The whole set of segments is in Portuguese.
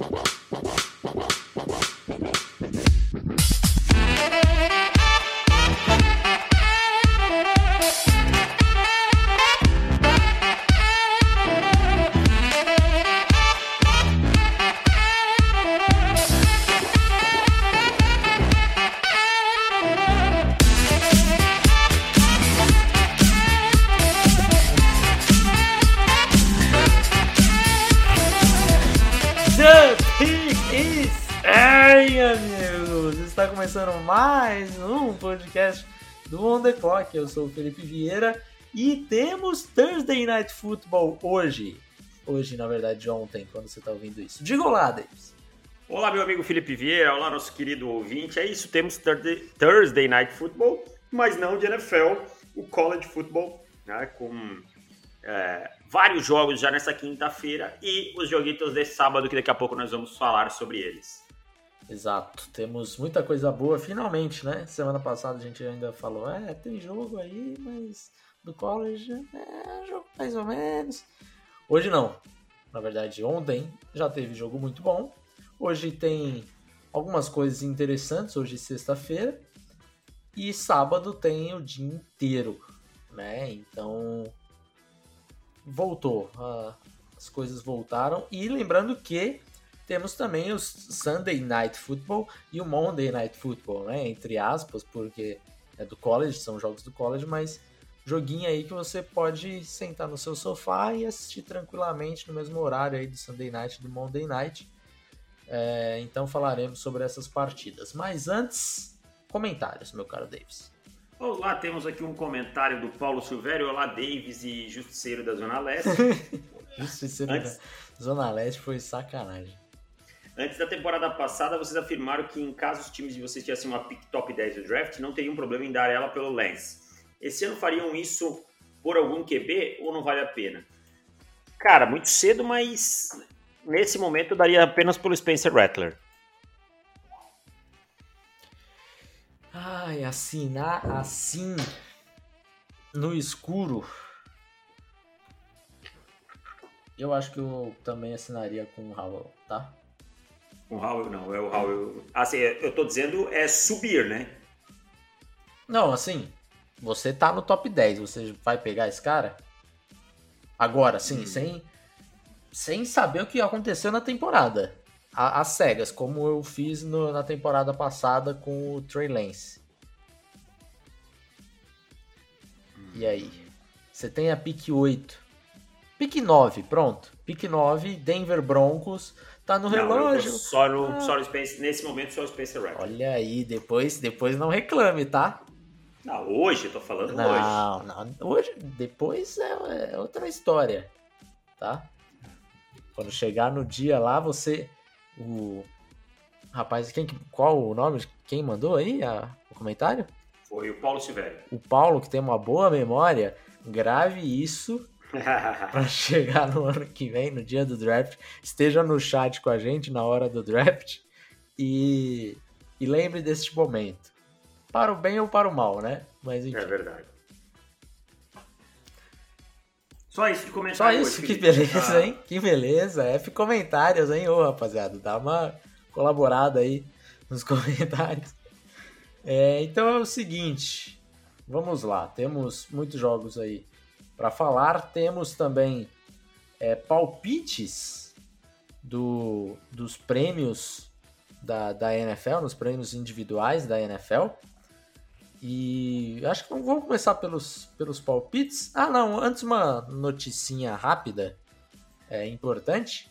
The começando mais um podcast do On The Clock. Eu sou o Felipe Vieira e temos Thursday Night Football hoje. Hoje, na verdade, ontem, quando você está ouvindo isso. Diga olá, Davis. Olá, meu amigo Felipe Vieira. Olá, nosso querido ouvinte. É isso, temos Thursday, Night Football, mas não de NFL, o College Football, né, com é, vários jogos já nessa quinta-feira e os joguitos de sábado, que daqui a pouco nós vamos falar sobre eles. Exato, temos muita coisa boa, finalmente, né? Semana passada a gente ainda falou, é, tem jogo aí, mas do college, é, jogo mais ou menos. Hoje não, na verdade ontem já teve jogo muito bom, hoje tem algumas coisas interessantes, hoje é sexta-feira, e sábado tem o dia inteiro, né? Então voltou, ah, as coisas voltaram, e lembrando que temos também os Sunday Night Football e o Monday Night Football, né? Entre aspas, porque é do college, são jogos do college, mas joguinho aí que você pode sentar no seu sofá e assistir tranquilamente no mesmo horário aí do Sunday Night e do Monday Night. É, então falaremos sobre essas partidas. Mas antes, comentários, meu caro Davis. Olá, temos aqui um comentário do Paulo Silvério. Olá, Davis e Justiceiro da Zona Leste. Justiceiro Antes... da Zona Leste foi sacanagem. Antes da temporada passada, vocês afirmaram que em caso os times de vocês tivessem uma pick top 10 do draft, não teriam problema em dar ela pelo Lance. Esse ano fariam isso por algum QB ou não vale a pena? Cara, muito cedo, mas nesse momento eu daria apenas pelo Spencer Rattler. Ai, assinar assim no escuro. Eu acho que eu também assinaria com o Howell, tá? Com o Howell não, é o Howell. Assim, eu tô dizendo é subir, né? Não, assim, você tá no top 10, você vai pegar esse cara? Agora, sim, hum. sem, sem saber o que aconteceu na temporada. As cegas, como eu fiz no, na temporada passada com o Trey Lance. Hum. E aí? Você tem a pick 8. Pick 9, pronto. Pick 9, Denver Broncos. Tá no relógio. Não, só no, ah. só no Spencer, nesse momento só o Spencer Rattler. Olha aí, depois, depois não reclame, tá? Não, hoje, eu tô falando não, hoje. Não, não, hoje, depois é, é, outra história, tá? Quando chegar no dia lá, você, o rapaz, quem, qual o nome, quem mandou aí a, o comentário? Foi o Paulo Silvério. O Paulo, que tem uma boa memória, grave isso para chegar no ano que vem, no dia do draft, esteja no chat com a gente na hora do draft e, e lembre deste momento. Para o bem ou para o mal, né? Mas enfim. É verdade. Só isso de comentário. Só isso, hoje, que beleza, ah. hein? Que beleza. F comentários, hein, ô rapaziada. Dá uma colaborada aí nos comentários. É, então é o seguinte, vamos lá. Temos muitos jogos aí para falar. Temos também é, palpites do, dos prêmios da, da NFL, nos prêmios individuais da NFL. E acho que vamos começar pelos, pelos palpites. Ah, não, antes uma noticinha rápida, é importante,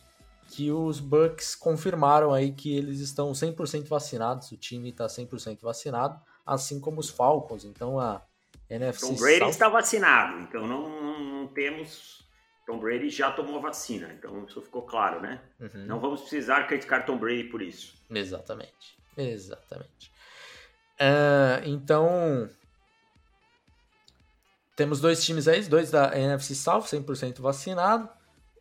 que os Bucks confirmaram aí que eles estão 100% vacinados, o time está 100% vacinado, assim como os Falcons. Então a NFC Tom Brady South... está vacinado, então não, não, não, temos. Tom Brady já tomou a vacina, então isso ficou claro, né? Uhum. Não vamos precisar criticar Tom Brady por isso. Exatamente, exatamente. Uh, então, temos dois times aí, dois da NFC South, 100% vacinado.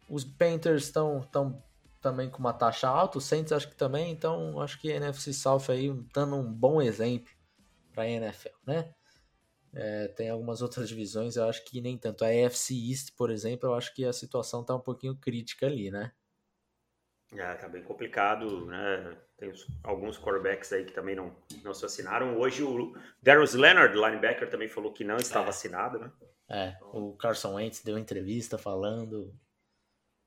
Os Panthers estão tão também com uma taxa alta, os Saints acho que também, então acho que a NFC South aí dando um bom exemplo para a NFL, né? É, tem algumas outras divisões, eu acho que nem tanto. A AFC East, por exemplo, eu acho que a situação tá um pouquinho crítica ali, né? É, tá bem complicado, né? Tem alguns quarterbacks aí que também não, não se assinaram. Hoje o Darius Leonard, linebacker, também falou que não estava é. assinado, né? É, o Carson Wentz deu entrevista falando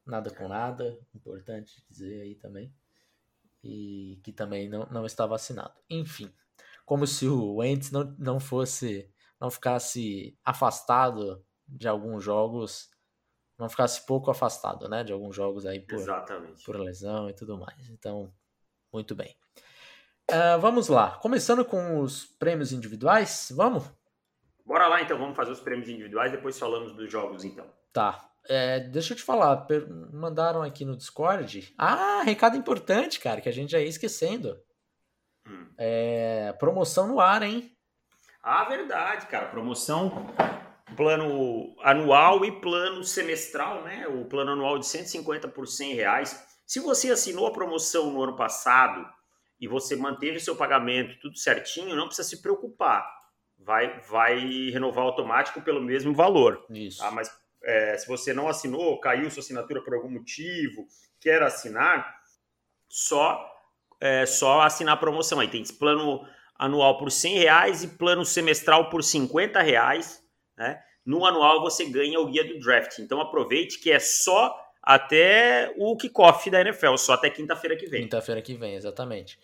nada com nada, importante dizer aí também. E que também não, não estava assinado. Enfim, como se o Wentz não, não fosse, não ficasse afastado de alguns jogos, não ficasse pouco afastado, né, de alguns jogos aí por, Exatamente. por lesão e tudo mais. Então, muito bem. Uh, vamos lá. Começando com os prêmios individuais, vamos? Bora lá então, vamos fazer os prêmios individuais, depois falamos dos jogos então. Tá. É, deixa eu te falar, mandaram aqui no Discord. Ah, recado importante, cara, que a gente já ia esquecendo. Hum. É, promoção no ar, hein? Ah, verdade, cara. Promoção plano anual e plano semestral, né? O plano anual de 150 por 100 reais. Se você assinou a promoção no ano passado e você manteve seu pagamento tudo certinho, não precisa se preocupar. Vai, vai renovar automático pelo mesmo valor. Isso. Tá? Mas é, se você não assinou, caiu sua assinatura por algum motivo, quer assinar, só é, só assinar a promoção. Aí tem plano anual por 100 reais e plano semestral por 50 reais. Né? No anual você ganha o guia do draft. Então aproveite que é só até o kickoff da NFL, só até quinta-feira que vem. Quinta-feira que vem, exatamente.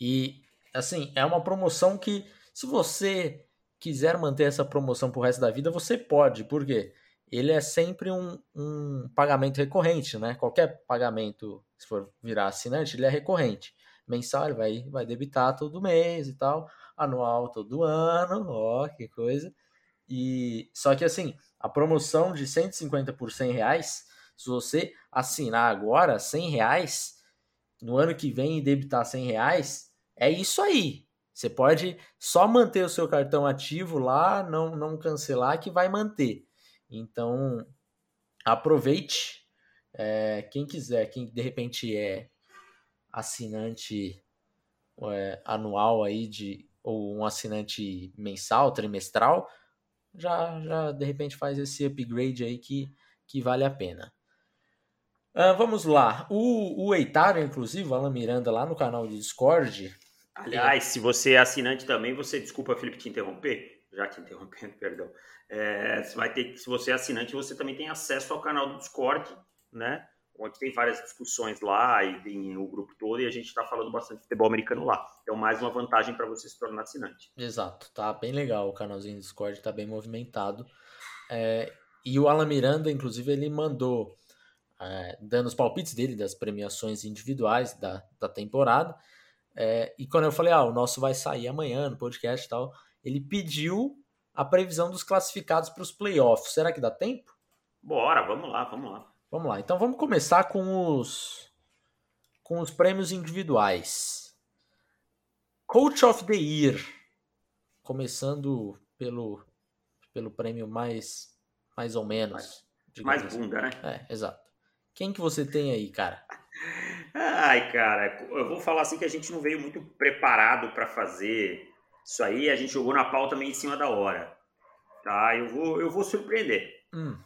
E assim, é uma promoção que se você quiser manter essa promoção pro resto da vida, você pode. Por quê? Ele é sempre um, um pagamento recorrente, né? Qualquer pagamento, se for virar assinante, ele é recorrente. Mensal ele vai, vai debitar todo mês e tal, anual todo ano, ó, que coisa. E só que assim, a promoção de 150 por 100 reais se você assinar agora 100 reais, no ano que vem e debitar 100 reais, é isso aí. Você pode só manter o seu cartão ativo lá, não, não cancelar, que vai manter. Então, aproveite. É, quem quiser, quem de repente é assinante é, anual aí de ou um assinante mensal, trimestral, já já de repente faz esse upgrade aí que, que vale a pena. Uh, vamos lá. O, o Eitaro, inclusive, o Alan Miranda, lá no canal de Discord. Aliás, se você é assinante também, você. Desculpa, Felipe, te interromper. Já te interrompendo, perdão. É, você vai ter, se você é assinante, você também tem acesso ao canal do Discord, né? Onde tem várias discussões lá e tem o grupo todo e a gente está falando bastante de futebol americano lá. Então, mais uma vantagem para você se tornar assinante. Exato, tá bem legal o canalzinho do Discord, tá bem movimentado. É, e o Alan Miranda, inclusive, ele mandou é, dando os palpites dele das premiações individuais da, da temporada. É, e quando eu falei, ah, o nosso vai sair amanhã no podcast e tal, ele pediu a previsão dos classificados para os playoffs. Será que dá tempo? Bora, vamos lá, vamos lá. Vamos lá. Então vamos começar com os com os prêmios individuais. Coach of the Year. Começando pelo pelo prêmio mais mais ou menos. Mais, mais bunda, né? É, exato. Quem que você tem aí, cara? Ai, cara, eu vou falar assim que a gente não veio muito preparado para fazer isso aí, a gente jogou na pauta meio em cima da hora. Tá? Eu vou, eu vou surpreender. Hum.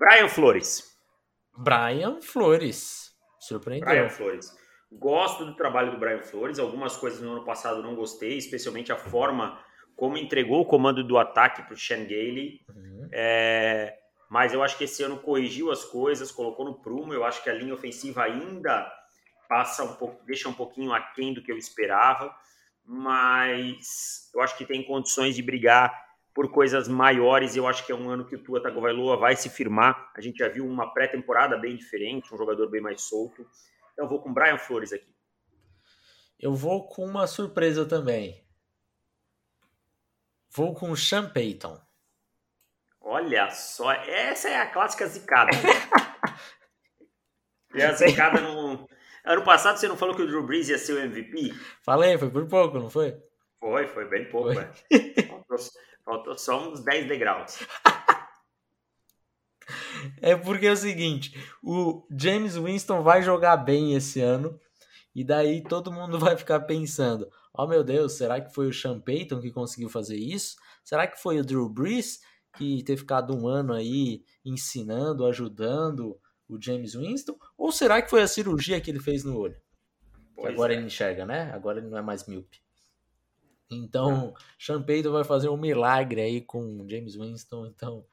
Brian Flores. Brian Flores. Surpreendeu. Brian Flores. Gosto do trabalho do Brian Flores. Algumas coisas no ano passado não gostei, especialmente a forma como entregou o comando do ataque para o Sean Gailey. Uhum. É, mas eu acho que esse ano corrigiu as coisas, colocou no prumo. Eu acho que a linha ofensiva ainda passa um pouco, deixa um pouquinho aquém do que eu esperava, mas eu acho que tem condições de brigar por coisas maiores. Eu acho que é um ano que o Tua Tagovailoa vai se firmar. A gente já viu uma pré-temporada bem diferente, um jogador bem mais solto. Então eu vou com Brian Flores aqui. Eu vou com uma surpresa também. Vou com o Sean Payton. Olha só, essa é a clássica zicada. e a zicada no. Ano passado você não falou que o Drew Brees ia ser o MVP? Falei, foi por pouco, não foi? Foi, foi bem pouco, foi. Faltou, faltou, só uns 10 degraus. é porque é o seguinte, o James Winston vai jogar bem esse ano, e daí todo mundo vai ficar pensando, oh meu Deus, será que foi o Sean Payton que conseguiu fazer isso? Será que foi o Drew Brees? que ter ficado um ano aí ensinando, ajudando o James Winston? Ou será que foi a cirurgia que ele fez no olho? Que agora é. ele enxerga, né? Agora ele não é mais míope. Então, Sean Payton vai fazer um milagre aí com o James Winston. Então,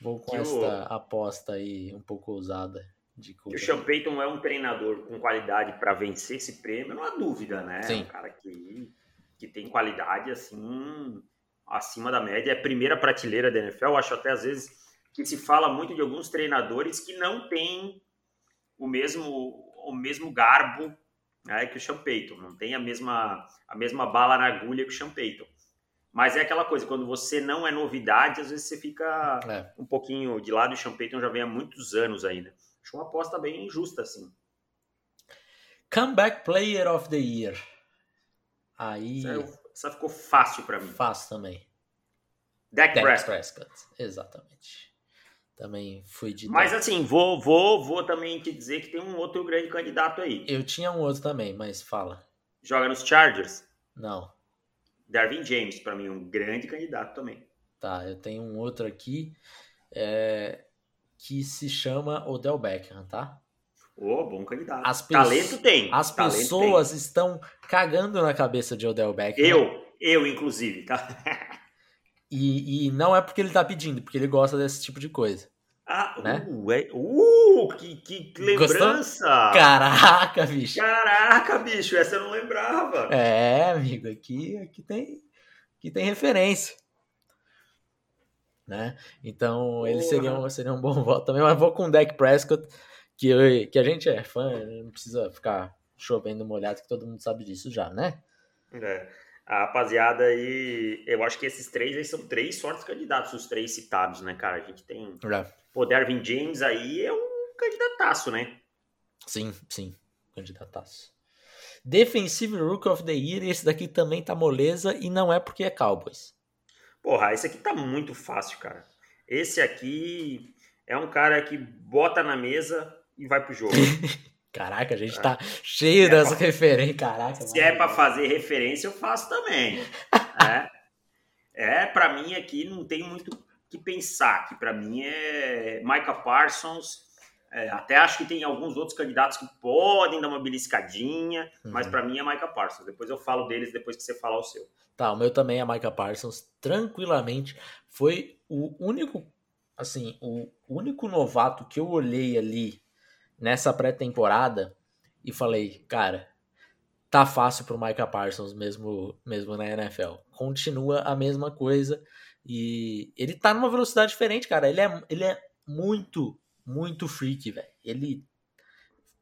vou com Que o- esta aposta aí um pouco ousada de Que o Sean Payton é um treinador com qualidade para vencer esse prêmio, não há dúvida, né? Sim. Um cara que, que tem qualidade assim acima da média, é a primeira prateleira da NFL. Eu acho até às vezes que se fala muito de alguns treinadores que não têm o mesmo o mesmo garbo né, que o Sean Payton, não tem a mesma a mesma bala na agulha que o Sean Payton. Mas é aquela coisa, quando você não é novidade, às vezes você fica É. um pouquinho de lado. O Sean Payton já vem há muitos anos ainda. Acho uma aposta bem justa, assim. Comeback Player of the Year. Aí, Essa, essa ficou fácil para mim. fácil também. Dak Dak Prescott. Prescott. Exatamente. Também fui de Mas assim, vou, vou, vou também te dizer que tem um outro grande candidato aí. Eu tinha um outro também, mas fala. Joga nos Chargers. Não. Darwin James, para mim, um grande candidato também. Tá, eu tenho um outro aqui é, que se chama Odell Beckham, tá? Ô, bom candidato. As Talento tem. As talento pessoas estão cagando na cabeça de Odell Beckham. tem. Eu, eu inclusive, tá? E, e não é porque ele tá pedindo, porque ele gosta desse tipo de coisa. Ah, Né? uh, é, uh, que, que lembrança! Caraca, bicho! Caraca, bicho, essa eu não lembrava. É, amigo, aqui, aqui tem, aqui tem referência. Né? Então, ele Porra. seria um, seria um bom voto também, mas vou com o Dak Prescott, que, eu- que a gente é fã, não precisa ficar chovendo molhado, que todo mundo sabe disso já, né? É. A rapaziada aí, eu acho que esses três aí são três fortes candidatos, os três citados, né, cara? A gente tem. Já. Pô, Dervin James aí é um candidataço, né? Sim, sim, candidataço. Defensive Rook of the Year, esse daqui também tá moleza e não é porque é Cowboys. Porra, esse aqui tá muito fácil, cara. Esse aqui é um cara que bota na mesa e vai pro jogo. Caraca, a gente tá cheio É das pra- referências, caraca. Se é pra fazer referência, eu faço também. é, é para mim aqui não tem muito o que pensar. Que para mim é Micah Parsons. É, até acho que tem alguns outros candidatos que podem dar uma beliscadinha, mas Uhum. para mim é Micah Parsons. Depois eu falo deles depois que você falar o seu. Tá, o meu também é Micah Parsons, tranquilamente. Foi o único, assim, o único novato que eu olhei ali nessa pré-temporada e falei, cara, tá fácil pro Micah Parsons mesmo, mesmo na NFL. Continua a mesma coisa e ele tá numa velocidade diferente, cara. Ele é, ele é muito, muito freak, velho. Ele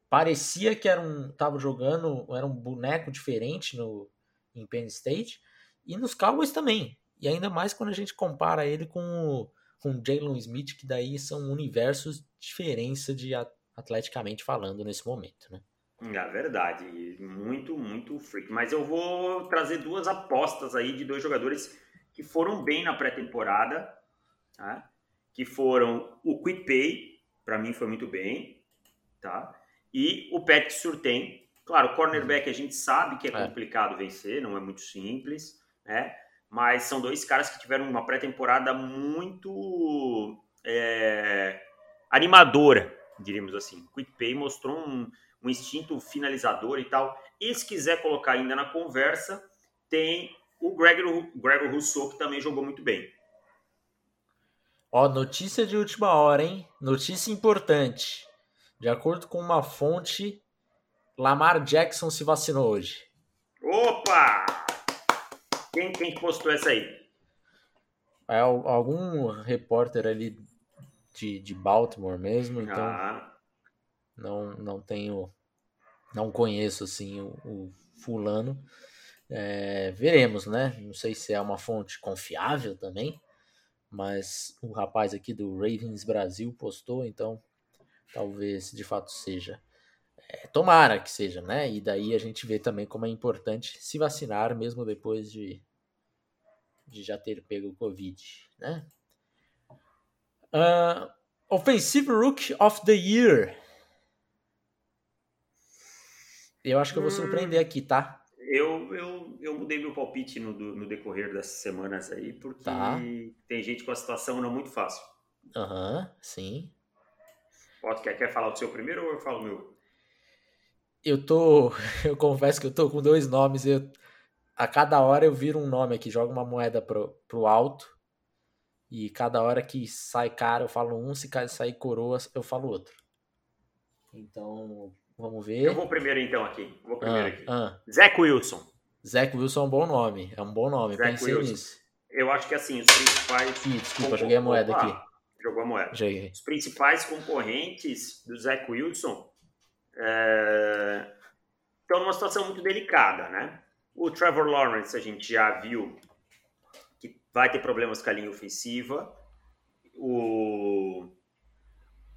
parecia que era um, tava jogando, era um boneco diferente no em Penn State e nos Cowboys também. E ainda mais quando a gente compara ele com o, com Jalen Smith, que daí são universos de diferença de atleticamente falando nesse momento, né? É verdade, muito, muito freak. Mas eu vou trazer duas apostas aí de dois jogadores que foram bem na pré-temporada, tá? que foram o Quipay, para mim foi muito bem, tá? e o Patrick Surtain. Claro, cornerback a gente sabe que é É. complicado vencer, não é muito simples, né? mas são dois caras que tiveram uma pré-temporada muito é, animadora, diríamos assim. O Quipay mostrou um um instinto finalizador e tal. E se quiser colocar ainda na conversa, tem o Gregor, Gregor Rousseau, que também jogou muito bem. Ó, notícia de última hora, hein? Notícia importante. De acordo com uma fonte, Lamar Jackson se vacinou hoje. Opa! Quem, quem que postou essa aí? É al- algum repórter ali de, de Baltimore mesmo, então Ah, não, não tenho, não conheço assim o, o fulano. É, veremos, né? Não sei se é uma fonte confiável também, mas o rapaz aqui do Ravens Brasil postou, então talvez de fato seja. É, tomara que seja, né? E daí a gente vê também como é importante se vacinar mesmo depois de, de já ter pego o Covid, né? Ah, offensive Rook of the Year. Eu acho que eu vou Hum. surpreender aqui, tá? eu, eu, eu mudei meu palpite no, no decorrer dessas semanas aí, porque Tá. tem gente com a situação não muito fácil. Aham, sim. Otto, quer, quer falar o seu primeiro ou eu falo o meu? Eu tô. Eu confesso que eu tô com dois nomes. Eu, a cada hora eu viro um nome aqui, jogo uma moeda pro, pro alto. E cada hora que sai cara, eu falo um, se sair coroa, eu falo outro. Então, vamos ver. Eu vou primeiro então aqui. Vou primeiro ah, aqui. Ah. Zach Wilson. Zach Wilson é um bom nome. É um bom nome. Zach Pensei Wilson. nisso. Eu acho que assim, os principais. Ih, desculpa, joguei a moeda Opa, aqui. Jogou a moeda. Joguei. Os principais concorrentes do Zach Wilson é... estão numa situação muito delicada, né? O Trevor Lawrence a gente já viu vai ter problemas com a linha ofensiva. O,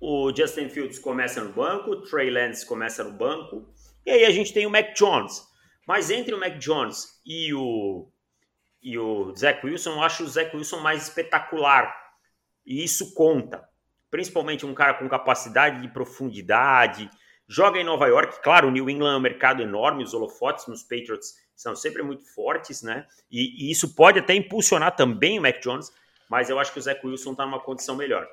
o Justin Fields começa no banco, o Trey Lance começa no banco. E aí a gente tem o Mac Jones. Mas entre o Mac Jones e o, e o Zach Wilson, eu acho o Zach Wilson mais espetacular. E isso conta. Principalmente um cara com capacidade de profundidade. Joga em Nova York, claro, New England é um mercado enorme, os holofotes nos Patriots são sempre muito fortes, né? E, e, isso pode até impulsionar também o Mac Jones, mas eu acho que o Zach Wilson está numa condição melhor.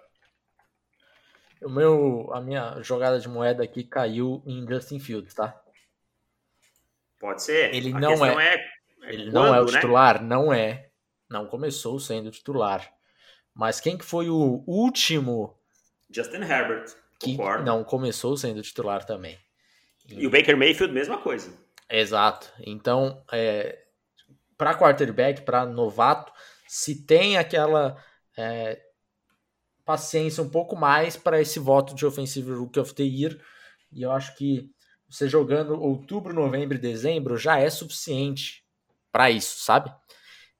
O meu, a minha jogada de moeda aqui caiu em Justin Fields, tá? Pode ser. Ele a não é, é, ele quando, não é o né? titular, não é. Não começou sendo titular. Mas quem que foi o último? Justin Herbert. Que concordo. não começou sendo titular também. E o Baker Mayfield, mesma coisa. Exato. Então, é, para quarterback, para novato, se tem aquela é, paciência um pouco mais para esse voto de Offensive Rookie of the Year, e eu acho que você jogando outubro, novembro e dezembro já é suficiente para isso, sabe?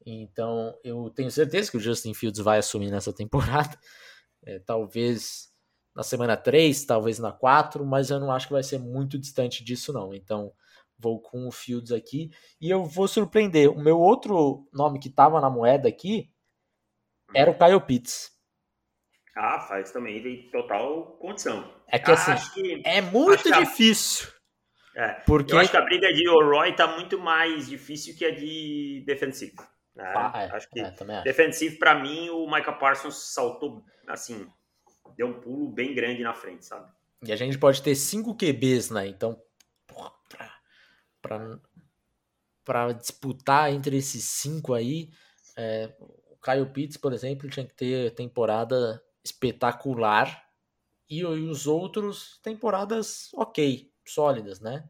Então, eu tenho certeza que o Justin Fields vai assumir nessa temporada. É, talvez na semana 3, talvez na 4, mas eu não acho que vai ser muito distante disso, não. Então, Vou com o Fields aqui. E eu vou surpreender. O meu outro nome que estava na moeda aqui era o Kyle Pitts. Ah, faz também tem total condição. É que assim, que, é muito difícil. é, porque... Eu acho que a briga de O'Roy tá muito mais difícil que a de defensivo. Né? Ah, é, acho que é, defensivo, para mim, o Michael Parsons saltou, assim, deu um pulo bem grande na frente, sabe? E a gente pode ter cinco QBs, né? Então, porra, para disputar entre esses cinco aí, é, o Caio Pitts, por exemplo, tinha que ter temporada espetacular e, e os outros temporadas ok, sólidas, né?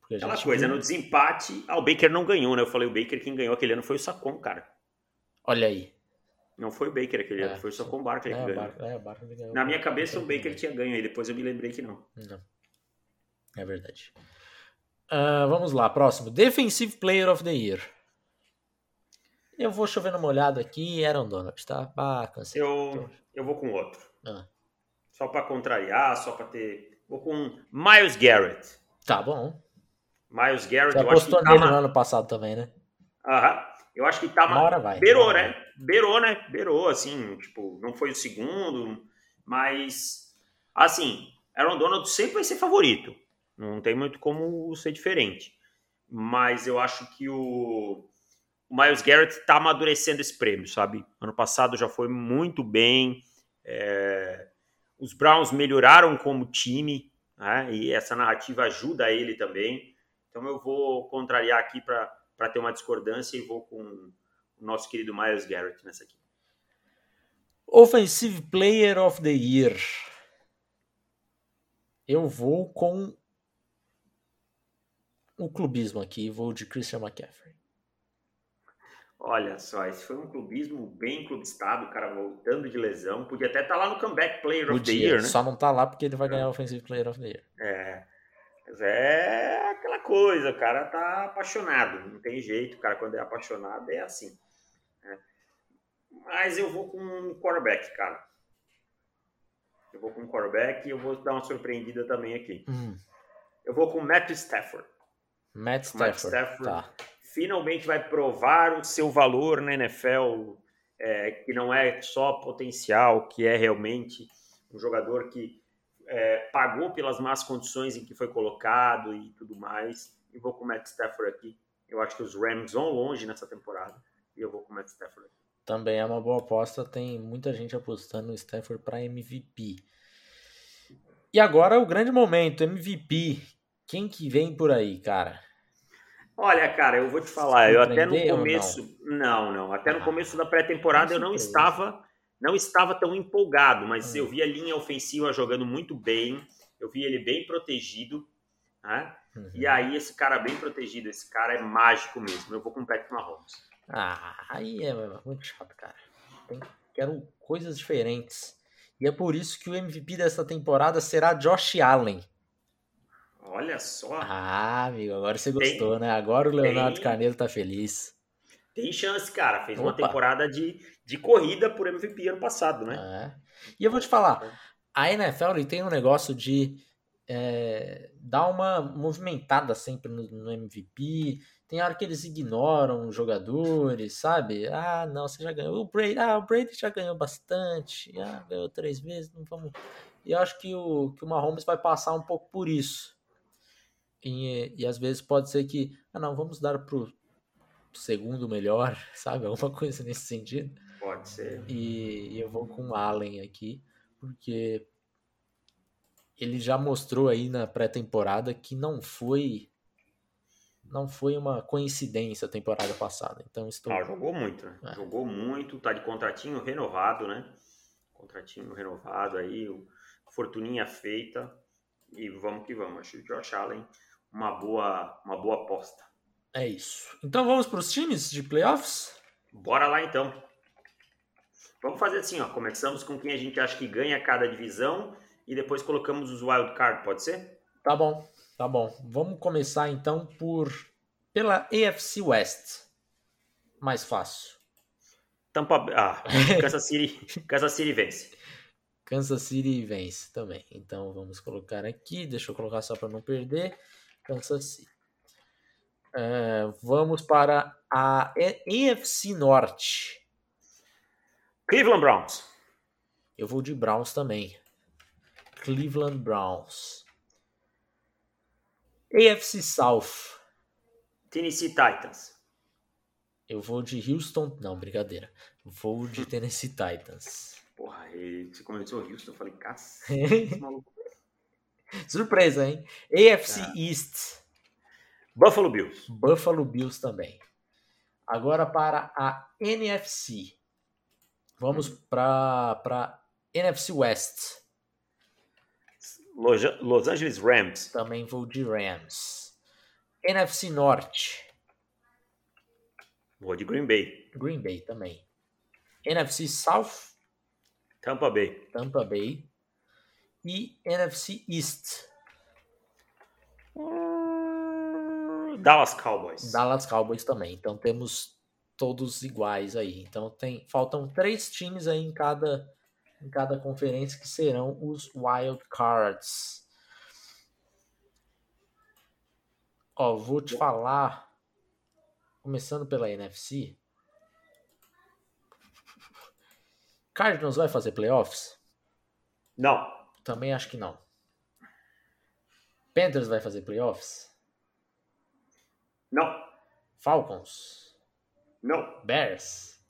Porque Aquela coisa, viu... no desempate, ah, o Baker não ganhou, né? Eu falei o Baker, quem ganhou aquele ano foi o Sacon, cara. Olha aí. Não foi o Baker aquele é, ano, foi o Sacon Barkley é, que ganhou. Bar é, Barkley ganhou. Na minha cabeça, o Baker tinha ganho aí, depois eu me lembrei que não. Não. É verdade. Uh, vamos lá, próximo. Defensive Player of the Year. Eu vou chover numa olhada aqui, Aaron Donald, tá? Ah, cansei. Eu, eu vou com outro. Ah. Só para contrariar, só para ter. Vou com Miles Garrett. Tá bom. Miles Garrett, Você eu acho que nele tá no ano passado também, né? Aham. Eu acho que tá uma hora vai. Beirou, né? Beirou, né? Beirou, assim, tipo, não foi o segundo, mas assim, Aaron Donald sempre vai ser favorito. Não tem muito como ser diferente. Mas eu acho que o, o Miles Garrett está amadurecendo esse prêmio, sabe? Ano passado já foi muito bem. É... Os Browns melhoraram como time, né? e essa narrativa ajuda ele também. Então eu vou contrariar aqui para ter uma discordância e vou com o nosso querido Miles Garrett nessa aqui. Offensive Player of the Year. Eu vou com o clubismo aqui, vou de Christian McCaffrey. Olha só, esse foi um clubismo bem clubistado, o cara voltando de lesão. Podia até estar tá lá no Comeback Player Podia, of the Year, né? Só não tá lá porque ele vai ganhar o Offensive Player of the Year. É. Mas é aquela coisa, o cara tá apaixonado. Não tem jeito, o cara quando é apaixonado é assim. Né? Mas eu vou com um quarterback, cara. Eu vou com um quarterback e eu vou dar uma surpreendida também aqui. Hum. Eu vou com o Matt Stafford. Matt Stafford. Matt Stafford tá. finalmente vai provar o seu valor na NFL, é, que não é só potencial, que é realmente um jogador que é, pagou pelas más condições em que foi colocado e tudo mais. E vou com o Matt Stafford aqui. Eu acho que os Rams vão longe nessa temporada e eu vou com o Matt Stafford aqui. Também é uma boa aposta. Tem muita gente apostando no Stafford para MVP. E agora o grande momento, MVP. Quem que vem por aí, cara? Olha, cara, eu vou te falar, eu até no começo, não? não, não, até no ah, começo da pré-temporada eu não estava, não estava tão empolgado, mas hum. eu vi a linha ofensiva jogando muito bem, eu vi ele bem protegido, né? Uhum. E aí esse cara bem protegido, esse cara é mágico mesmo. Eu vou com o Patrick Mahomes. Ah, aí é muito chato, cara. Tem, quero coisas diferentes. E é por isso que o MVP dessa temporada será Josh Allen. Olha só. Ah, amigo, agora você gostou, tem, né? Agora o Leonardo tem, Carneiro tá feliz. Tem chance, cara. Fez Opa. uma temporada de, de corrida por MVP ano passado, né? É. E eu vou te falar, a NFL tem um negócio de é, dar uma movimentada sempre no, no, MVP. Tem hora que eles ignoram os jogadores, sabe? Ah, não, você já ganhou. O Brady, ah, o Brady já ganhou bastante. Ah, ganhou três vezes, não vamos. E eu acho que o, que o Mahomes vai passar um pouco por isso. E, e às vezes pode ser que, ah não, vamos dar pro segundo melhor, sabe? Alguma coisa nesse sentido. Pode ser. E, e eu vou com o Allen aqui, porque ele já mostrou aí na pré-temporada que não foi não foi uma coincidência a temporada passada. Então estou ah, jogou muito, né? É. Jogou muito, tá de contratinho renovado, né? Contratinho renovado aí, fortuninha feita e vamos que vamos. Acho que o Josh Allen uma boa, uma boa aposta. É isso. Então vamos para os times de playoffs? Bora lá então. Vamos fazer assim, ó. Começamos com quem a gente acha que ganha cada divisão e depois colocamos os wild card, pode ser? Tá bom, tá bom. Vamos começar então por pela AFC West. Mais fácil. Tampa Ah, Kansas City, Kansas City vence. Kansas City vence também. Então vamos colocar aqui, deixa eu colocar só para não perder. Kansas City. É, vamos para a EFC Norte. Cleveland Browns. Eu vou de Browns também. Cleveland Browns. AFC South. Tennessee Titans. Eu vou de Houston. Não, brincadeira. Vou de Tennessee Titans. Porra, você começou Houston, eu falei, cacete, maluco. Surpresa, hein? AFC ah. East. Buffalo Bills. Buffalo Bills também. Agora para a NFC. Vamos para NFC West. Los Angeles Rams. Também vou de Rams. NFC Norte. Vou de Green Bay. Green Bay também. NFC South. Tampa Bay. Tampa Bay e NFC East. Dallas Cowboys. Dallas Cowboys também. Então temos todos iguais aí. Então tem faltam três times aí em cada em cada conferência que serão os wild cards. Ó, vou te falar começando pela NFC. Cardinals vai fazer playoffs? Não. Também acho que não. Panthers vai fazer playoffs? Não. Falcons? Não. Bears?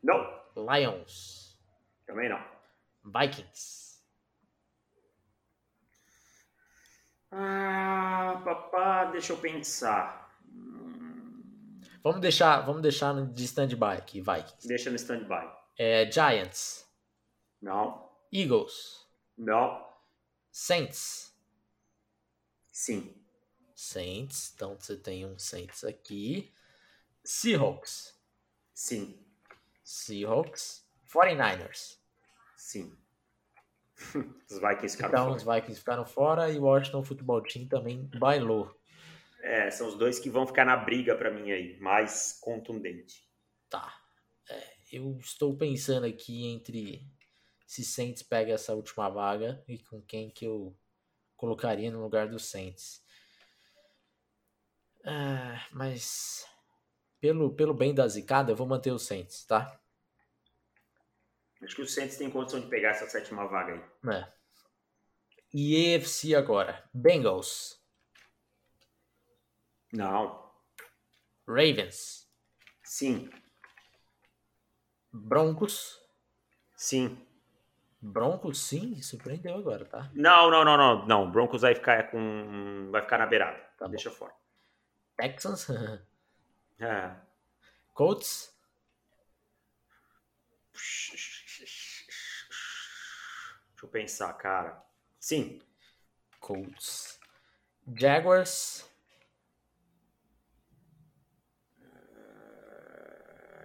Não. Lions? Também não. Vikings? Ah, papá, deixa eu pensar. Vamos deixar, vamos deixar de stand-by aqui, Vikings. Deixa no stand-by. É, Giants? Não. Eagles? Não. Saints. Sim. Saints. Então você tem um Saints aqui. Seahawks. Sim. Seahawks. 49ers. Sim. os Vikings ficaram então, fora. os Vikings ficaram fora e o Washington Football Team também bailou. É, são os dois que vão ficar na briga para mim aí, mais contundente. Tá. É, eu estou pensando aqui entre se Saints pega essa última vaga e com quem que eu colocaria no lugar do Saints. Ah, mas pelo, pelo bem da zicada, eu vou manter o Saints, tá? Acho que o Saints tem condição de pegar essa sétima vaga aí. É. E EFC agora. Bengals. Não. Ravens. Sim. Broncos. Sim. Broncos sim, surpreendeu agora, tá? Não, não, não, não. Não, Broncos vai ficar com. Vai ficar na beirada. Tá Deixa bom. fora. Texans? é. Colts? Deixa eu pensar, cara. Sim. Colts. Jaguars?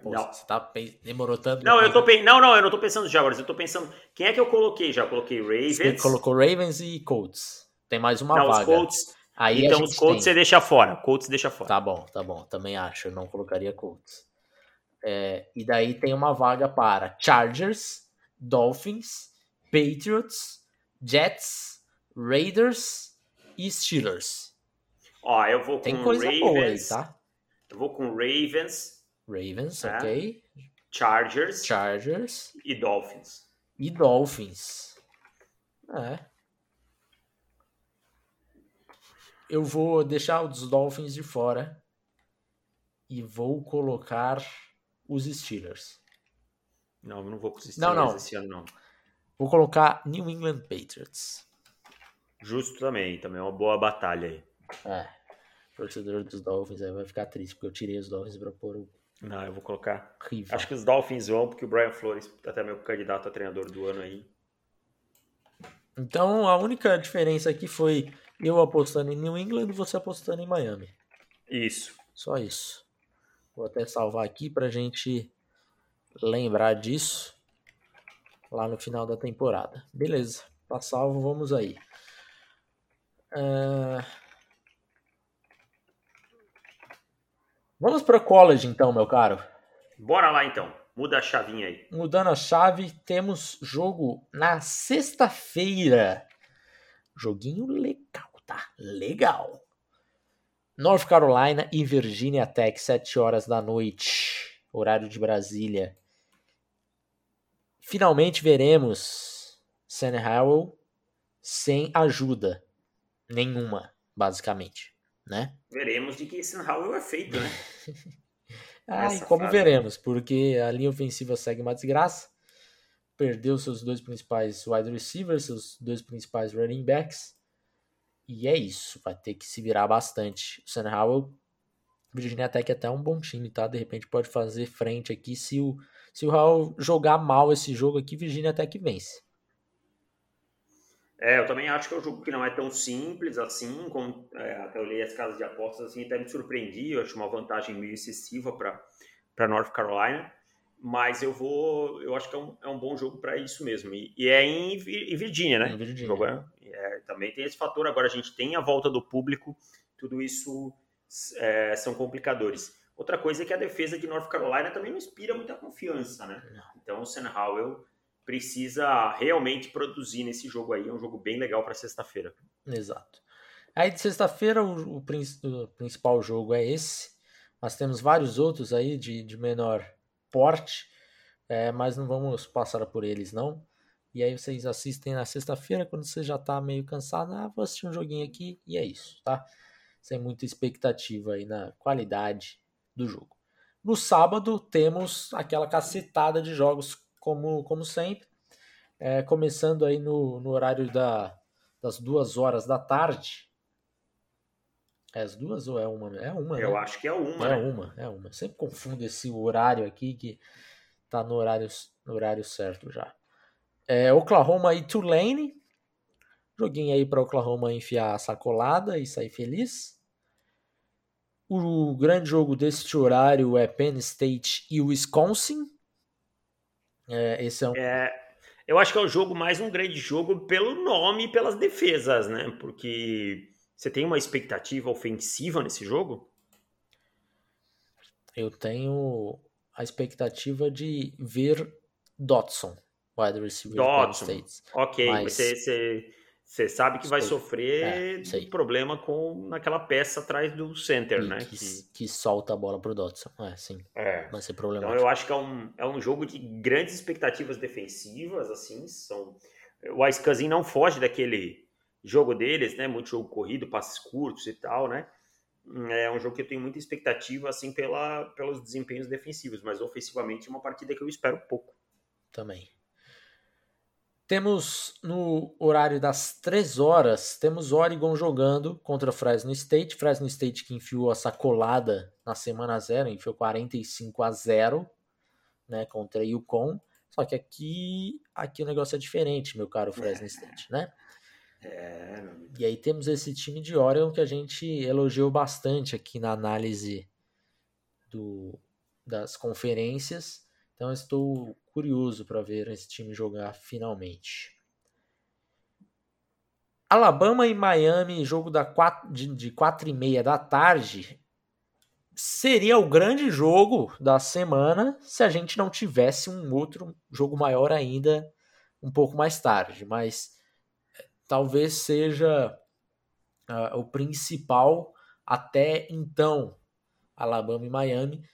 Pô, não. Você tá demorou tanto. Não, eu tô pe... não, não, eu não tô pensando nos Jaguars, eu tô pensando. Quem é que eu coloquei já? Eu coloquei Ravens. Você colocou Ravens e Colts. Tem mais uma não, vaga. Os Colts. Aí então os Colts tem. você deixa fora. Colts deixa fora. Tá bom, tá bom. Também acho. Eu não colocaria Colts. É, e daí tem uma vaga para Chargers, Dolphins, Patriots, Jets, Raiders e Steelers. Ó, eu vou com Tem coisa Ravens, boa aí, tá? Eu vou com Ravens. Ravens, né? ok. Chargers. Chargers. E Dolphins. E Dolphins. É. Eu vou deixar os Dolphins de fora e vou colocar os Steelers. Não, eu não vou com os Steelers não, não. esse ano, não. Vou colocar New England Patriots. Justo também, também é uma boa batalha aí. É. Torcedor dos Dolphins aí vai ficar triste, porque eu tirei os Dolphins pra pôr o. Não, eu vou colocar. Rival. Acho que os Dolphins vão, porque o Brian Flores até meu candidato a treinador do ano aí. Então a única diferença aqui foi eu apostando em New England e você apostando em Miami. Isso. Só isso. Vou até salvar aqui pra gente lembrar disso lá no final da temporada. Beleza, tá salvo, vamos aí. Uh... Vamos para college então, meu caro. Bora lá então. Muda a chavinha aí. Mudando a chave, temos jogo na sexta-feira. Joguinho legal, tá? Legal. North Carolina e Virginia Tech, 7 horas da noite, horário de Brasília. Finalmente veremos Sam Howell sem ajuda nenhuma, basicamente, né? Veremos de que Sam Howell é feito, né? ah, como fase. veremos, porque a linha ofensiva segue uma desgraça. Perdeu seus dois principais wide receivers, seus dois principais running backs. E é isso, vai ter que se virar bastante. O Sam Howell, Virginia Tech é até um bom time, tá? De repente pode fazer frente aqui se o se o Raul jogar mal esse jogo aqui, Virginia que vence. É, eu também acho que é um jogo que não é tão simples assim, como é, até olhei as casas de apostas assim, até me surpreendi, eu acho uma vantagem meio excessiva para North Carolina, mas eu vou, eu acho que é um, é um bom jogo para isso mesmo, e, e, é em, em Virgínia, né? Em Virgínia. Jogo, é, é, também tem esse fator, agora a gente tem a volta do público, tudo isso é, são complicadores. Outra coisa é que a defesa de North Carolina também não inspira muita confiança, né? Então o Sam Howell precisa realmente produzir nesse jogo aí. É um jogo bem legal para sexta-feira. Exato. Aí de sexta-feira o, o, o, principal jogo é esse. Nós temos vários outros aí de, de menor porte, é, mas não vamos passar por eles não. E aí vocês assistem na sexta-feira, quando você já está meio cansado, ah, vou assistir um joguinho aqui e é isso, tá? Sem muita expectativa aí na qualidade do jogo. No sábado temos aquela cacetada de jogos como, como sempre, é, começando aí no, no horário da, das duas horas da tarde. É as duas ou é uma? É uma, Eu né? acho que é uma. É né? uma, é uma. sempre confundo esse horário aqui que tá no horário, no horário certo já. É, Oklahoma e Tulane. Joguinho aí para Oklahoma enfiar a sacolada e sair feliz. O grande jogo deste horário é Penn State e Wisconsin. É, esse é, um... é eu acho que é um jogo mais um grande jogo pelo nome e pelas defesas, né? Porque você tem uma expectativa ofensiva nesse jogo? Eu tenho a expectativa de ver Dotson, wide receiver Dotson. States. Ok, Mas... você, você você sabe que vai sofrer é, problema com naquela peça atrás do center, e né? Que, que... que, solta a bola pro Dodson. É, sim. É. Vai ser problemático. Então eu acho que é um, é um jogo de grandes expectativas defensivas, assim. São... O Ice Cousin não foge daquele jogo deles, né? Muito jogo corrido, passes curtos e tal, né? É um jogo que eu tenho muita expectativa, assim, pela, pelos desempenhos defensivos, mas ofensivamente é uma partida que eu espero pouco. Também. Temos no horário das 3 horas, temos Oregon jogando contra Fresno State. Fresno State que enfiou essa colada na semana zero, enfiou 45 a 0 né, contra Yukon. Só que aqui, aqui o negócio é diferente, meu caro Fresno State, né? É, e aí temos esse time de Oregon que a gente elogiou bastante aqui na análise do, das conferências. Então estou curioso para ver esse time jogar finalmente. Alabama e Miami, jogo da quatro, de, de 4 e meia da tarde, seria o grande jogo da semana se a gente não tivesse um outro jogo maior ainda um pouco mais tarde. Mas talvez seja uh, o principal até então. Alabama e Miami.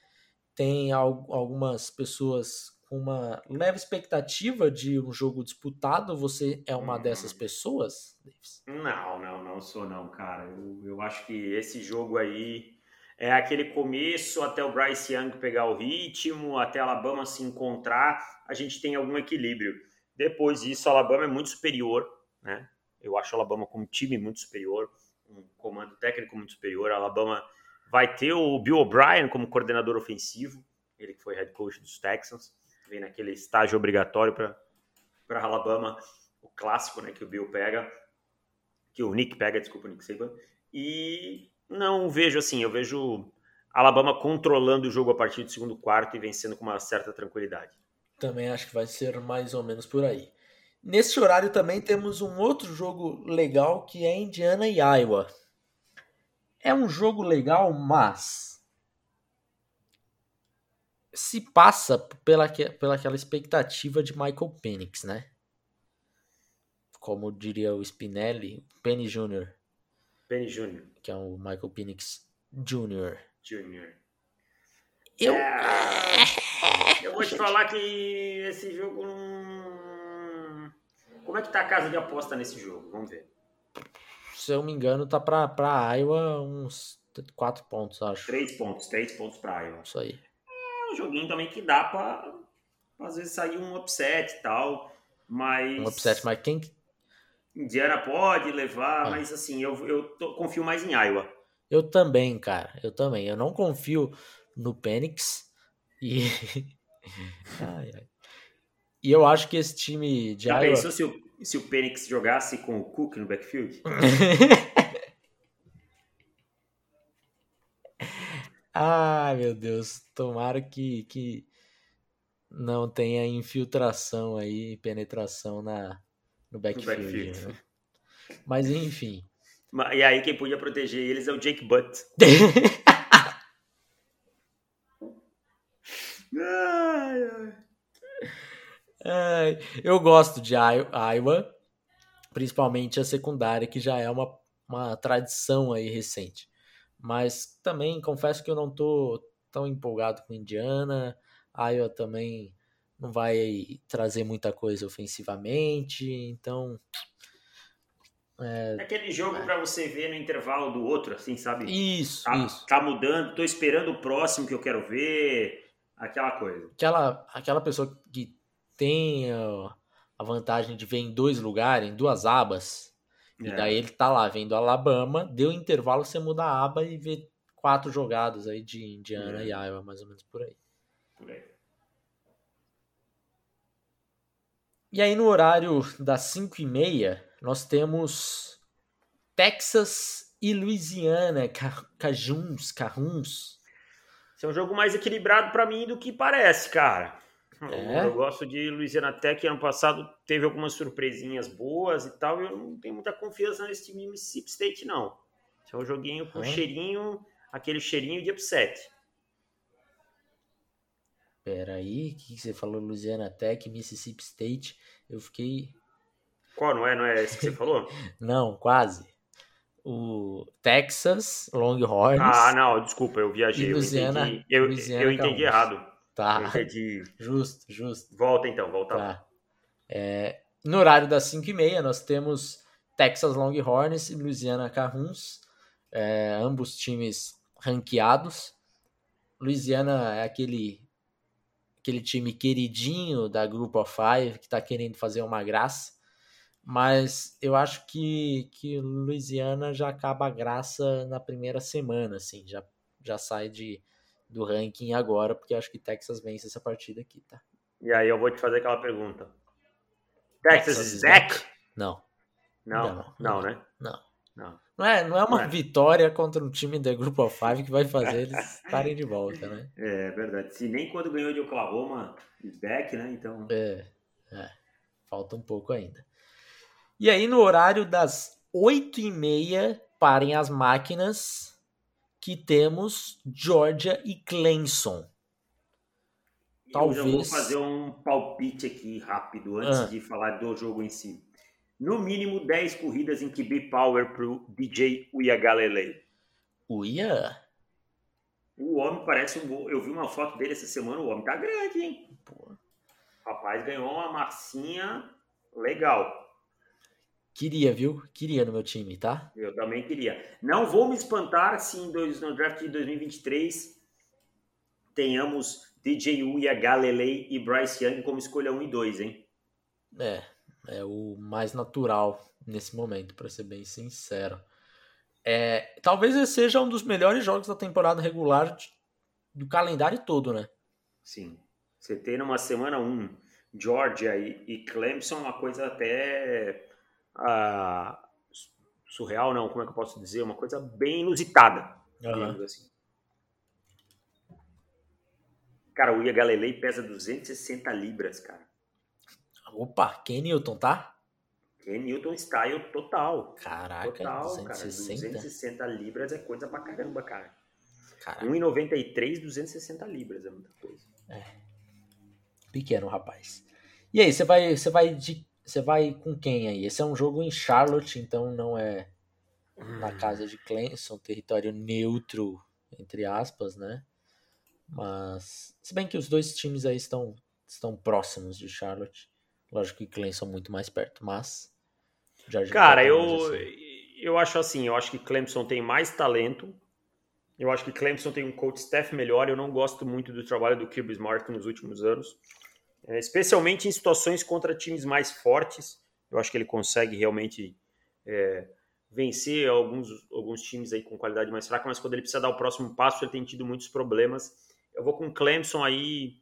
Tem algumas pessoas com uma leve expectativa de um jogo disputado. Você é uma dessas pessoas, Davis? Não, não, não sou não, cara. Eu, eu acho que esse jogo aí é aquele começo até o Bryce Young pegar o ritmo, até Alabama se encontrar, a gente tem algum equilíbrio. Depois disso, Alabama é muito superior, né? Eu acho Alabama como time muito superior, um comando técnico muito superior. Alabama vai ter o Bill O'Brien como coordenador ofensivo, ele que foi head coach dos Texans, vem naquele estágio obrigatório para Alabama, o clássico, né, que o Bill pega, que o Nick pega, desculpa, o Nick Saban. E não vejo assim, eu vejo Alabama controlando o jogo a partir do segundo quarto e vencendo com uma certa tranquilidade. Também acho que vai ser mais ou menos por aí. Nesse horário também temos um outro jogo legal que é Indiana e Iowa. É um jogo legal, mas se passa pela, pela aquela expectativa de Michael Penix, né? Como diria o Spinelli, Penny Jr. Penny Jr. Que é o Michael Penix Jr. Jr. Eu... É... Eu vou te falar que esse jogo não como é que tá a casa de aposta nesse jogo? Vamos ver. Se eu me engano, tá pra, pra Iowa uns 4 pontos, acho. 3 pontos, 3 pontos pra Iowa. Isso aí. É um joguinho também que dá pra, pra às vezes sair um upset e tal, mas... Um upset, mas quem... Indiana pode levar, ah. mas assim, eu, eu tô, confio mais em Iowa. Eu também, cara, eu também. Eu não confio no Penix e... ai, ai. E eu acho que esse time de Já Iowa... pensou se o, se o Penix jogasse com o Cook no backfield? Ai, meu Deus. Tomara que, que não tenha infiltração aí, penetração na, no backfield. No backfield. Né? Mas enfim. E aí quem podia proteger eles é o Jake Butt. ai. É, eu gosto de Iowa, principalmente a secundária, que já é uma, uma tradição aí recente. Mas também confesso que eu não tô tão empolgado com Indiana. Iowa também não vai trazer muita coisa ofensivamente, então. É, aquele jogo é. para você ver no intervalo do outro, assim, sabe? Isso, tá, isso. Tá mudando, tô esperando o próximo que eu quero ver, aquela coisa. Aquela, aquela pessoa que tem a vantagem de ver em dois lugares, em duas abas. É. E daí ele tá lá vendo Alabama, deu intervalo, você muda a aba e vê quatro jogadas aí de Indiana é. e Iowa, mais ou menos por aí. Por aí. E aí no horário das 5 e meia, nós temos Texas e Louisiana, Cajuns, Cajuns. Esse é um jogo mais equilibrado para mim do que parece, cara. É? Eu gosto de Louisiana Tech, ano passado teve algumas surpresinhas boas e tal, e eu não tenho muita confiança nesse time Mississippi State, não. Esse é um joguinho com é? cheirinho, aquele cheirinho de upset. Pera aí, o que você falou? Louisiana Tech, Mississippi State, eu fiquei... Qual, não é? Não é esse que você falou? não, quase. O Texas, Longhorns... Ah, não, desculpa, eu viajei, Louisiana, eu entendi, eu, eu entendi errado. Tá. Entendi. Justo, justo. Volta então, volta tá. É, no horário das 5h30, nós temos Texas Longhorns e Louisiana Carruns, é, ambos times ranqueados. Louisiana é aquele aquele time queridinho da Group of Five que está querendo fazer uma graça. Mas eu acho que, que Louisiana já acaba a graça na primeira semana, assim, já, já sai de, do ranking agora, porque acho que Texas vence essa partida aqui, tá? E aí eu vou te fazer aquela pergunta. Texas, Texas is back? Não. Não, não, não, né? Não. Não. Não é, não é uma não é. vitória contra um time da Group of Five que vai fazer eles estarem de volta, né? É verdade. Se nem quando ganhou de Oklahoma, is back, né? Então. É, é. Falta um pouco ainda. E aí, no horário das 8 e meia, parem as máquinas, que temos Georgia e Clemson. Talvez... Eu já vou fazer um palpite aqui rápido, antes ah. de falar do jogo em si. No mínimo 10 corridas em QB Power pro DJ Uia Galilei. Uia? O homem parece um... Eu vi uma foto dele essa semana, o homem tá grande, hein? Pô. Rapaz, ganhou uma massinha legal. Queria, viu? Queria no meu time, tá? Eu também queria. Não vou me espantar se em dois, no draft de 2023 tenhamos DJ Uia, Galilei e Bryce Young como escolha 1 e 2, hein? É, é o mais natural nesse momento, para ser bem sincero. É, talvez esse seja um dos melhores jogos da temporada regular do calendário todo, né? Sim. Você ter numa semana 1 Georgia e, e Clemson uma coisa até uh, surreal, não, como é que eu posso dizer? Uma coisa bem inusitada, uhum. assim. Cara, o Ia Galilei pesa 260 libras, cara. Opa, Ken Newton, tá? Ken Newton style total. Caraca, total, 260? cara. 260 libras é coisa pra caramba, cara. Caraca. 1,93, 260 libras é muita coisa. É. Pequeno, rapaz. E aí, você vai, você vai de você vai com quem aí? Esse é um jogo em Charlotte, então não é na hum. casa de Clemson, território neutro, entre aspas, né? Mas, se bem que os dois times aí estão, estão próximos de Charlotte. Lógico que Clemson muito mais perto, mas. Cara, eu, assim. eu acho assim, eu acho que Clemson tem mais talento. Eu acho que Clemson tem um coach staff melhor. Eu não gosto muito do trabalho do Kirby Smart nos últimos anos. É, especialmente em situações contra times mais fortes. Eu acho que ele consegue realmente é, vencer alguns, alguns times aí com qualidade mais fraca, mas quando ele precisa dar o próximo passo, ele tem tido muitos problemas. Eu vou com o Clemson aí,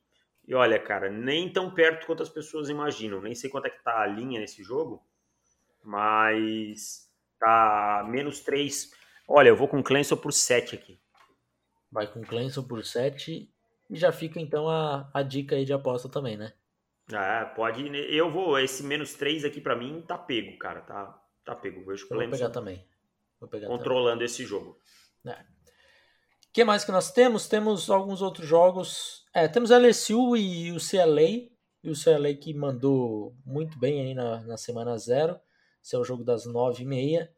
e olha, cara, nem tão perto quanto as pessoas imaginam. Nem sei quanto é que tá a linha nesse jogo, mas tá menos 3. Olha, eu vou com o Clemson por 7 aqui. Vai com o Clemson por 7 e já fica então a, a dica aí de aposta também, né? Ah, pode. Eu vou. Esse menos 3 aqui para mim tá pego, cara. Tá, tá pego. Vejo eu vou pegar também. Vou pegar controlando também. esse jogo. O é. que mais que nós temos? Temos alguns outros jogos. É, temos a LSU e o CLA. E o CLA que mandou muito bem aí na, na semana zero. Esse é o jogo das 9h30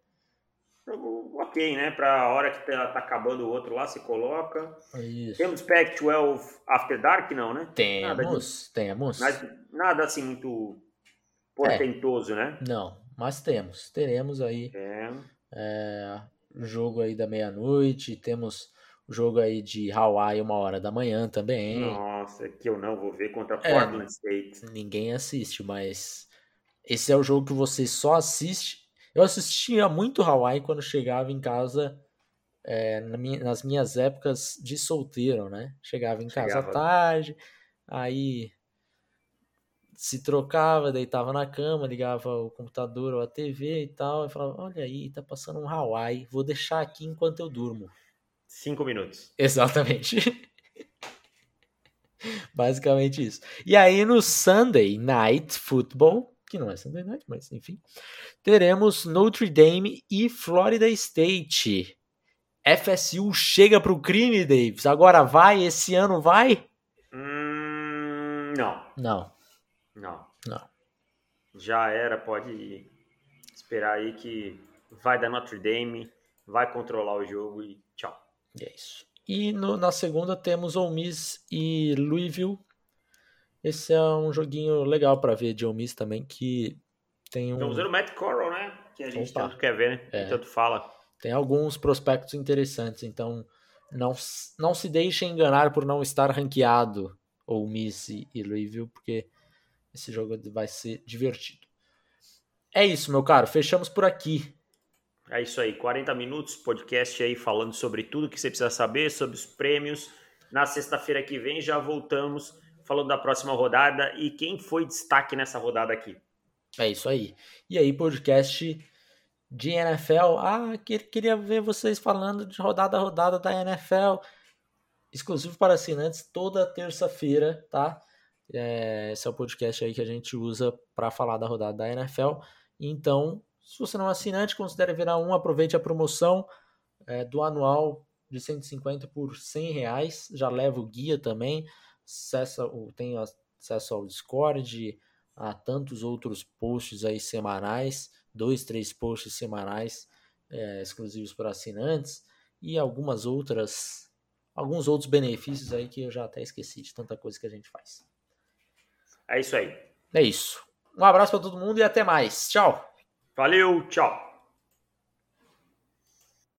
ok, né? Para a hora que tá, tá, acabando o outro lá, se coloca. Isso. Temos Pac-12 After Dark, não, né? Temos, de... temos. Mas nada assim muito portentoso, é. né? Não, mas temos. Teremos aí é. É, jogo aí da meia-noite, temos o jogo aí de Hawaii uma hora da manhã também. Nossa, que eu não vou ver contra é, Portland State. Ninguém assiste, mas esse é o jogo que você só assiste eu assistia muito Hawaii quando chegava em casa, é, nas minhas épocas de solteiro, né? Chegava em casa à tarde, aí se trocava, deitava na cama, ligava o computador ou a TV e tal, e falava: Olha aí, tá passando um Hawaii, vou deixar aqui enquanto eu durmo. Cinco minutos. Exatamente. Basicamente isso. E aí no Sunday Night Football, que não é Sunday Night, mas enfim, teremos Notre Dame e Florida State. FSU chega para o crime, Davis. Agora vai? Esse ano vai? Hum, não. Não. Não. Não. Já era, pode esperar aí que vai dar Notre Dame, vai controlar o jogo e tchau. É isso. E no, na segunda temos Ole Miss e Louisville esse é um joguinho legal para ver de Ole Miss também, que tem um... Estão usando o Matt Corral, né? Que a gente Opa. tanto quer ver, né? É. Tanto fala. Tem alguns prospectos interessantes, então não, não se deixe enganar por não estar ranqueado ou Miss e Louisville, porque esse jogo vai ser divertido. É isso, meu caro. Fechamos por aqui. É isso aí, 40 minutos, podcast aí falando sobre tudo que você precisa saber, sobre os prêmios. Na sexta-feira que vem já voltamos falando da próxima rodada e quem foi destaque nessa rodada aqui. É isso aí. E aí, podcast de NFL. Ah, queria ver vocês falando de rodada a rodada da NFL. Exclusivo para assinantes toda terça-feira, tá? É, esse é o podcast aí que a gente usa para falar da rodada da NFL. Então, se você não é assinante, considere virar um, aproveite a promoção é, do anual de 150 por 100 reais. Já leva o guia também, acessa, tem acesso ao Discord, a tantos outros posts aí semanais, dois, três posts semanais é, exclusivos para assinantes e algumas outras, alguns outros benefícios aí que eu já até esqueci de tanta coisa que a gente faz. É isso aí. É isso. Um abraço para todo mundo e até mais. Tchau. Valeu, tchau.